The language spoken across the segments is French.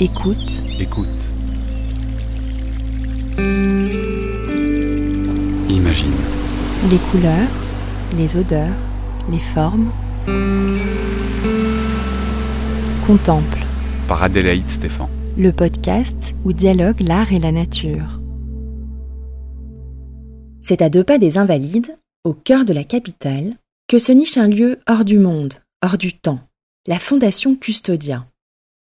Écoute. Écoute. Imagine. Les couleurs, les odeurs, les formes. Contemple. Par Adélaïde Stéphan. Le podcast où dialogue l'art et la nature. C'est à deux pas des Invalides, au cœur de la capitale, que se niche un lieu hors du monde, hors du temps, la Fondation Custodia.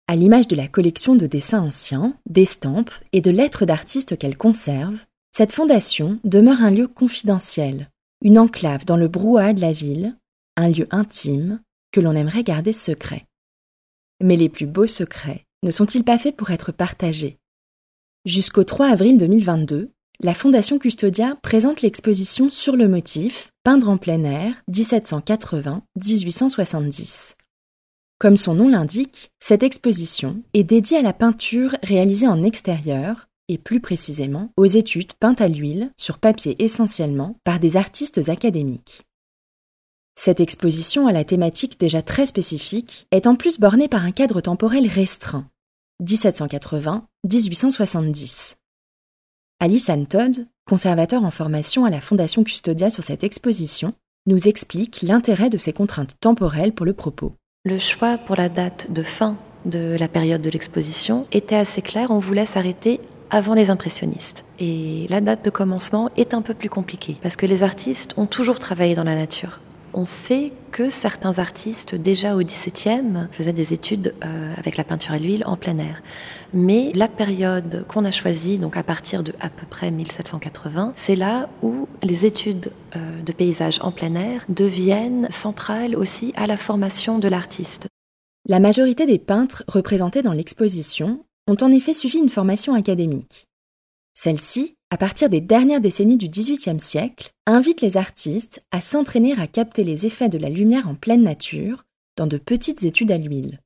À l'image de la collection de dessins anciens, d'estampes et de lettres d'artistes qu'elle conserve, cette fondation demeure un lieu confidentiel, une enclave dans le brouhaha de la ville, un lieu intime que l'on aimerait garder secret. Mais les plus beaux secrets ne sont-ils pas faits pour être partagés? Jusqu'au 3 avril 2022, la Fondation Custodia présente l'exposition Sur le motif, peindre en plein air, 1780-1870. Comme son nom l'indique, cette exposition est dédiée à la peinture réalisée en extérieur, et plus précisément aux études peintes à l'huile, sur papier essentiellement, par des artistes académiques. Cette exposition à la thématique déjà très spécifique est en plus bornée par un cadre temporel restreint, 1780-1870. Alice Anne Todd, conservateur en formation à la Fondation Custodia sur cette exposition, nous explique l'intérêt de ces contraintes temporelles pour le propos. Le choix pour la date de fin de la période de l'exposition était assez clair, on voulait s'arrêter avant les impressionnistes. Et la date de commencement est un peu plus compliquée, parce que les artistes ont toujours travaillé dans la nature. On sait que certains artistes, déjà au XVIIe, faisaient des études euh, avec la peinture à l'huile en plein air. Mais la période qu'on a choisie, donc à partir de à peu près 1780, c'est là où les études euh, de paysage en plein air deviennent centrales aussi à la formation de l'artiste. La majorité des peintres représentés dans l'exposition ont en effet suivi une formation académique. Celle-ci à partir des dernières décennies du XVIIIe siècle, invite les artistes à s'entraîner à capter les effets de la lumière en pleine nature dans de petites études à l'huile.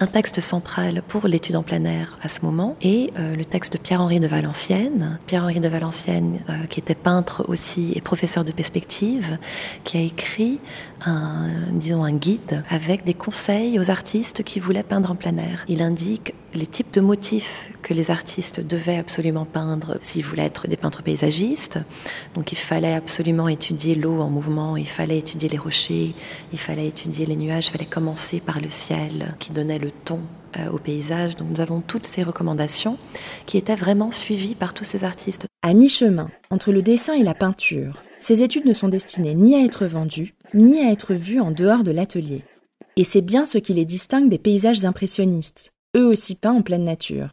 Un texte central pour l'étude en plein air à ce moment est euh, le texte de Pierre-Henri de Valenciennes. Pierre-Henri de Valenciennes, euh, qui était peintre aussi et professeur de perspective, qui a écrit un, disons, un guide avec des conseils aux artistes qui voulaient peindre en plein air. Il indique les types de motifs que les artistes devaient absolument peindre s'ils voulaient être des peintres paysagistes. Donc il fallait absolument étudier l'eau en mouvement, il fallait étudier les rochers, il fallait étudier les nuages, il fallait commencer par le ciel qui donnait le ton euh, au paysage. Donc nous avons toutes ces recommandations qui étaient vraiment suivies par tous ces artistes. À mi-chemin entre le dessin et la peinture, ces études ne sont destinées ni à être vendues, ni à être vues en dehors de l'atelier. Et c'est bien ce qui les distingue des paysages impressionnistes, eux aussi peints en pleine nature.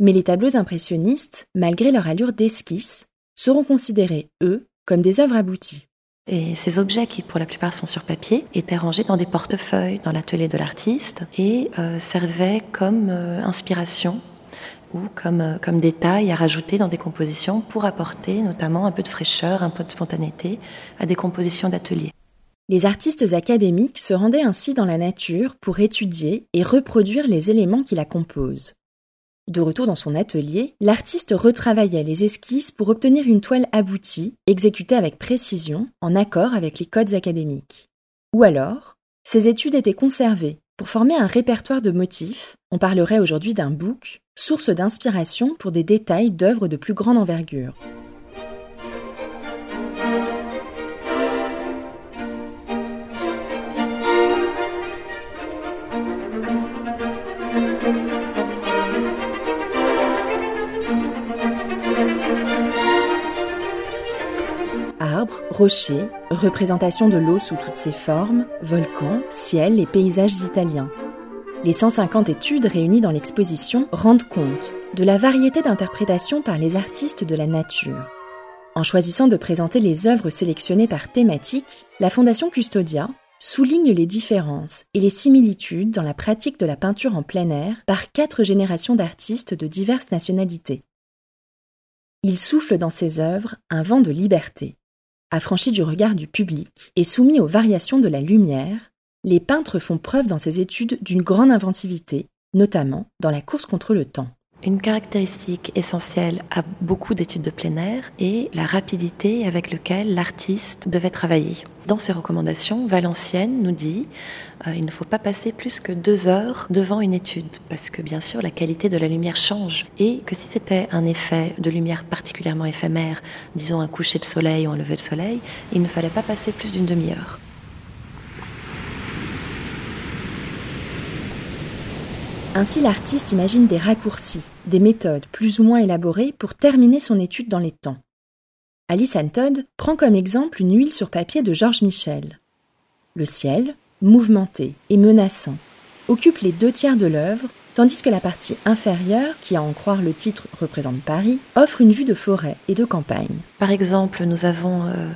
Mais les tableaux impressionnistes, malgré leur allure d'esquisse, seront considérés, eux, comme des œuvres abouties. Et ces objets, qui pour la plupart sont sur papier, étaient rangés dans des portefeuilles dans l'atelier de l'artiste et euh, servaient comme euh, inspiration comme, euh, comme détail à rajouter dans des compositions pour apporter notamment un peu de fraîcheur, un peu de spontanéité à des compositions d'atelier. Les artistes académiques se rendaient ainsi dans la nature pour étudier et reproduire les éléments qui la composent. De retour dans son atelier, l'artiste retravaillait les esquisses pour obtenir une toile aboutie, exécutée avec précision, en accord avec les codes académiques. Ou alors, ces études étaient conservées pour former un répertoire de motifs, on parlerait aujourd'hui d'un book, source d'inspiration pour des détails d'œuvres de plus grande envergure. Arbres, rochers, représentation de l'eau sous toutes ses formes, volcans, ciel et paysages italiens. Les 150 études réunies dans l'exposition rendent compte de la variété d'interprétations par les artistes de la nature. En choisissant de présenter les œuvres sélectionnées par thématique, la Fondation Custodia souligne les différences et les similitudes dans la pratique de la peinture en plein air par quatre générations d'artistes de diverses nationalités. Il souffle dans ses œuvres un vent de liberté. Affranchi du regard du public et soumis aux variations de la lumière, les peintres font preuve dans ces études d'une grande inventivité, notamment dans la course contre le temps. Une caractéristique essentielle à beaucoup d'études de plein air est la rapidité avec laquelle l'artiste devait travailler. Dans ses recommandations, Valenciennes nous dit euh, il ne faut pas passer plus que deux heures devant une étude, parce que bien sûr la qualité de la lumière change, et que si c'était un effet de lumière particulièrement éphémère, disons un coucher de soleil ou un lever de soleil, il ne fallait pas passer plus d'une demi-heure. Ainsi, l'artiste imagine des raccourcis, des méthodes plus ou moins élaborées pour terminer son étude dans les temps. Alice Todd prend comme exemple une huile sur papier de Georges Michel. Le ciel, mouvementé et menaçant, occupe les deux tiers de l'œuvre, tandis que la partie inférieure, qui à en croire le titre représente Paris, offre une vue de forêt et de campagne. Par exemple, nous avons euh,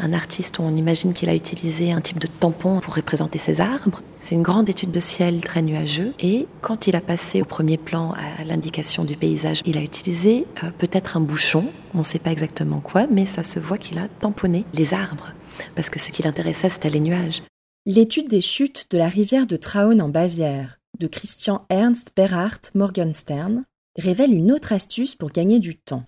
un artiste où on imagine qu'il a utilisé un type de tampon pour représenter ses arbres. C'est une grande étude de ciel très nuageux et quand il a passé au premier plan à l'indication du paysage, il a utilisé euh, peut-être un bouchon, on ne sait pas exactement quoi, mais ça se voit qu'il a tamponné les arbres parce que ce qui l'intéressait c'était les nuages. L'étude des chutes de la rivière de Traun en Bavière de Christian Ernst Berhard Morgenstern révèle une autre astuce pour gagner du temps.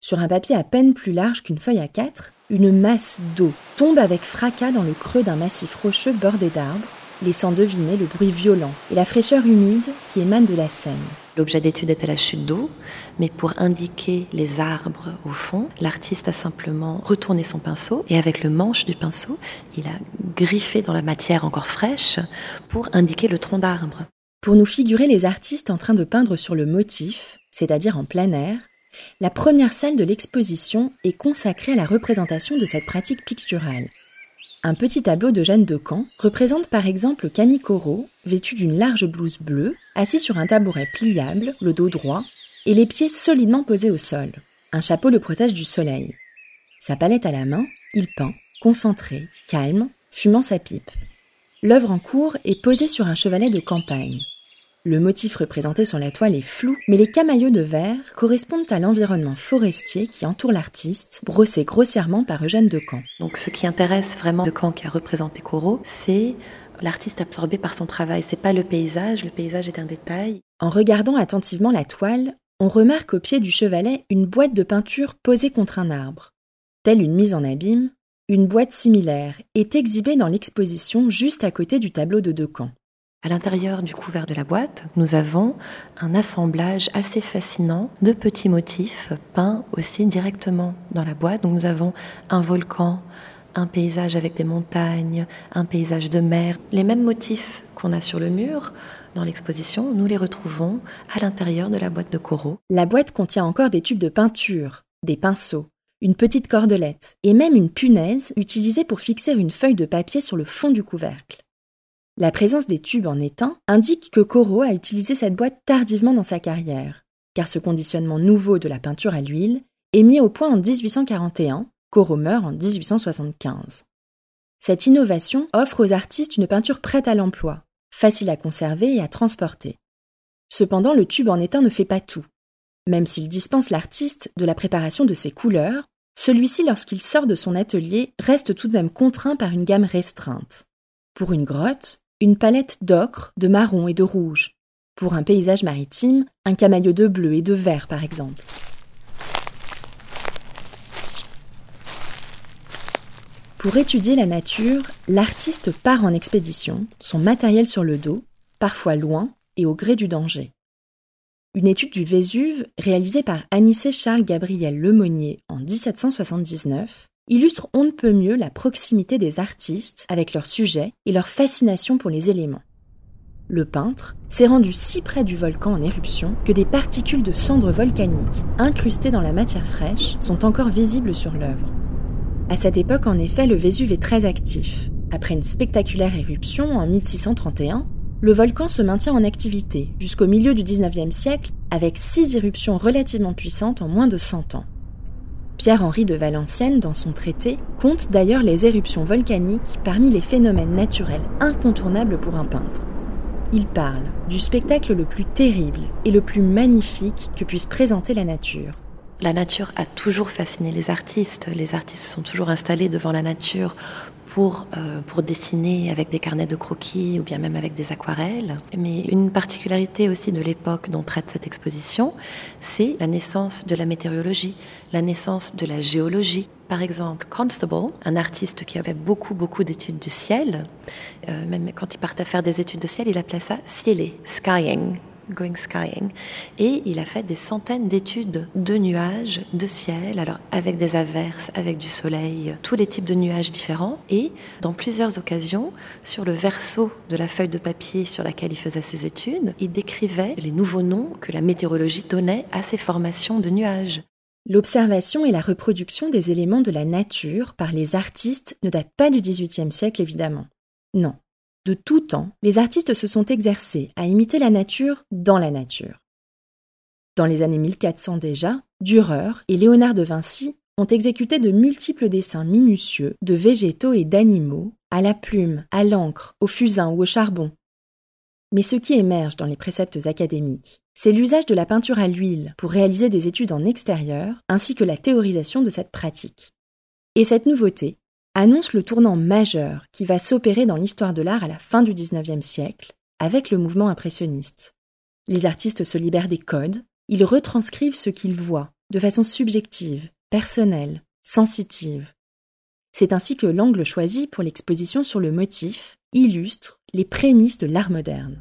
Sur un papier à peine plus large qu'une feuille à quatre, une masse d'eau tombe avec fracas dans le creux d'un massif rocheux bordé d'arbres, laissant deviner le bruit violent et la fraîcheur humide qui émane de la Seine. L'objet d'étude était la chute d'eau, mais pour indiquer les arbres au fond, l'artiste a simplement retourné son pinceau et avec le manche du pinceau, il a griffé dans la matière encore fraîche pour indiquer le tronc d'arbre. Pour nous figurer les artistes en train de peindre sur le motif, c'est-à-dire en plein air, la première salle de l'exposition est consacrée à la représentation de cette pratique picturale. Un petit tableau de Jeanne de Camp représente par exemple Camille Corot, vêtue d'une large blouse bleue, assis sur un tabouret pliable, le dos droit, et les pieds solidement posés au sol. Un chapeau le protège du soleil. Sa palette à la main, il peint, concentré, calme, fumant sa pipe. L'œuvre en cours est posée sur un chevalet de campagne. Le motif représenté sur la toile est flou, mais les camailleux de verre correspondent à l'environnement forestier qui entoure l'artiste, brossé grossièrement par Eugène Decamp. Donc ce qui intéresse vraiment Decamp qui a représenté Corot, c'est l'artiste absorbé par son travail. C'est pas le paysage, le paysage est un détail. En regardant attentivement la toile, on remarque au pied du chevalet une boîte de peinture posée contre un arbre. Telle une mise en abîme, une boîte similaire est exhibée dans l'exposition juste à côté du tableau de Decamp. À l'intérieur du couvert de la boîte, nous avons un assemblage assez fascinant de petits motifs peints aussi directement dans la boîte. Donc nous avons un volcan, un paysage avec des montagnes, un paysage de mer. Les mêmes motifs qu'on a sur le mur dans l'exposition, nous les retrouvons à l'intérieur de la boîte de coraux. La boîte contient encore des tubes de peinture, des pinceaux, une petite cordelette et même une punaise utilisée pour fixer une feuille de papier sur le fond du couvercle. La présence des tubes en étain indique que Corot a utilisé cette boîte tardivement dans sa carrière, car ce conditionnement nouveau de la peinture à l'huile est mis au point en 1841, Corot meurt en 1875. Cette innovation offre aux artistes une peinture prête à l'emploi, facile à conserver et à transporter. Cependant, le tube en étain ne fait pas tout. Même s'il dispense l'artiste de la préparation de ses couleurs, celui-ci, lorsqu'il sort de son atelier, reste tout de même contraint par une gamme restreinte. Pour une grotte, une palette d'ocre, de marron et de rouge. Pour un paysage maritime, un camailleux de bleu et de vert par exemple. Pour étudier la nature, l'artiste part en expédition, son matériel sur le dos, parfois loin et au gré du danger. Une étude du Vésuve, réalisée par Anissé Charles Gabriel Lemonnier en 1779, illustre on ne peut mieux la proximité des artistes avec leur sujet et leur fascination pour les éléments. Le peintre s'est rendu si près du volcan en éruption que des particules de cendres volcaniques incrustées dans la matière fraîche sont encore visibles sur l'œuvre. À cette époque, en effet, le Vésuve est très actif. Après une spectaculaire éruption en 1631, le volcan se maintient en activité jusqu'au milieu du XIXe siècle avec six éruptions relativement puissantes en moins de 100 ans. Pierre-Henri de Valenciennes, dans son traité, compte d'ailleurs les éruptions volcaniques parmi les phénomènes naturels incontournables pour un peintre. Il parle du spectacle le plus terrible et le plus magnifique que puisse présenter la nature. La nature a toujours fasciné les artistes. Les artistes sont toujours installés devant la nature pour, euh, pour dessiner avec des carnets de croquis ou bien même avec des aquarelles. Mais une particularité aussi de l'époque dont traite cette exposition, c'est la naissance de la météorologie, la naissance de la géologie. Par exemple, Constable, un artiste qui avait beaucoup, beaucoup d'études du ciel, euh, même quand il partait faire des études de ciel, il appelait ça cieler, skying, going skying. Et il a fait des centaines d'études de nuages, de ciel, alors avec des averses, avec du soleil, tous les types de nuages différents. Et dans plusieurs occasions, sur le verso de la feuille de papier sur laquelle il faisait ses études, il décrivait les nouveaux noms que la météorologie donnait à ces formations de nuages. L'observation et la reproduction des éléments de la nature par les artistes ne datent pas du XVIIIe siècle évidemment. Non, de tout temps, les artistes se sont exercés à imiter la nature dans la nature. Dans les années 1400 déjà, Dürer et Léonard de Vinci ont exécuté de multiples dessins minutieux de végétaux et d'animaux, à la plume, à l'encre, au fusain ou au charbon. Mais ce qui émerge dans les préceptes académiques, c'est l'usage de la peinture à l'huile pour réaliser des études en extérieur, ainsi que la théorisation de cette pratique. Et cette nouveauté annonce le tournant majeur qui va s'opérer dans l'histoire de l'art à la fin du XIXe siècle, avec le mouvement impressionniste. Les artistes se libèrent des codes, ils retranscrivent ce qu'ils voient, de façon subjective, personnelle, sensitive. C'est ainsi que l'angle choisi pour l'exposition sur le motif illustre les prémices de l'art moderne.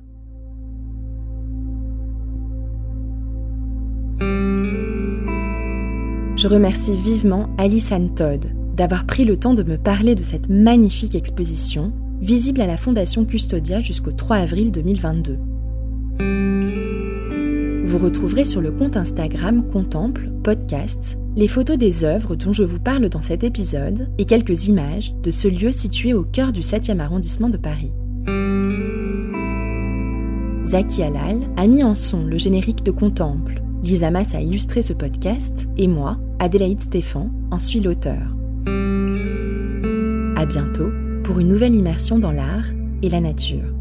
Je remercie vivement Alice Todd, d'avoir pris le temps de me parler de cette magnifique exposition, visible à la Fondation Custodia jusqu'au 3 avril 2022. Vous retrouverez sur le compte Instagram Contemple Podcasts les photos des œuvres dont je vous parle dans cet épisode et quelques images de ce lieu situé au cœur du 7e arrondissement de Paris. Zaki Halal a mis en son le générique de Contemple. Lisa Mas a illustré ce podcast et moi, Adélaïde Stéphan, en suis l'auteur. Bientôt pour une nouvelle immersion dans l'art et la nature.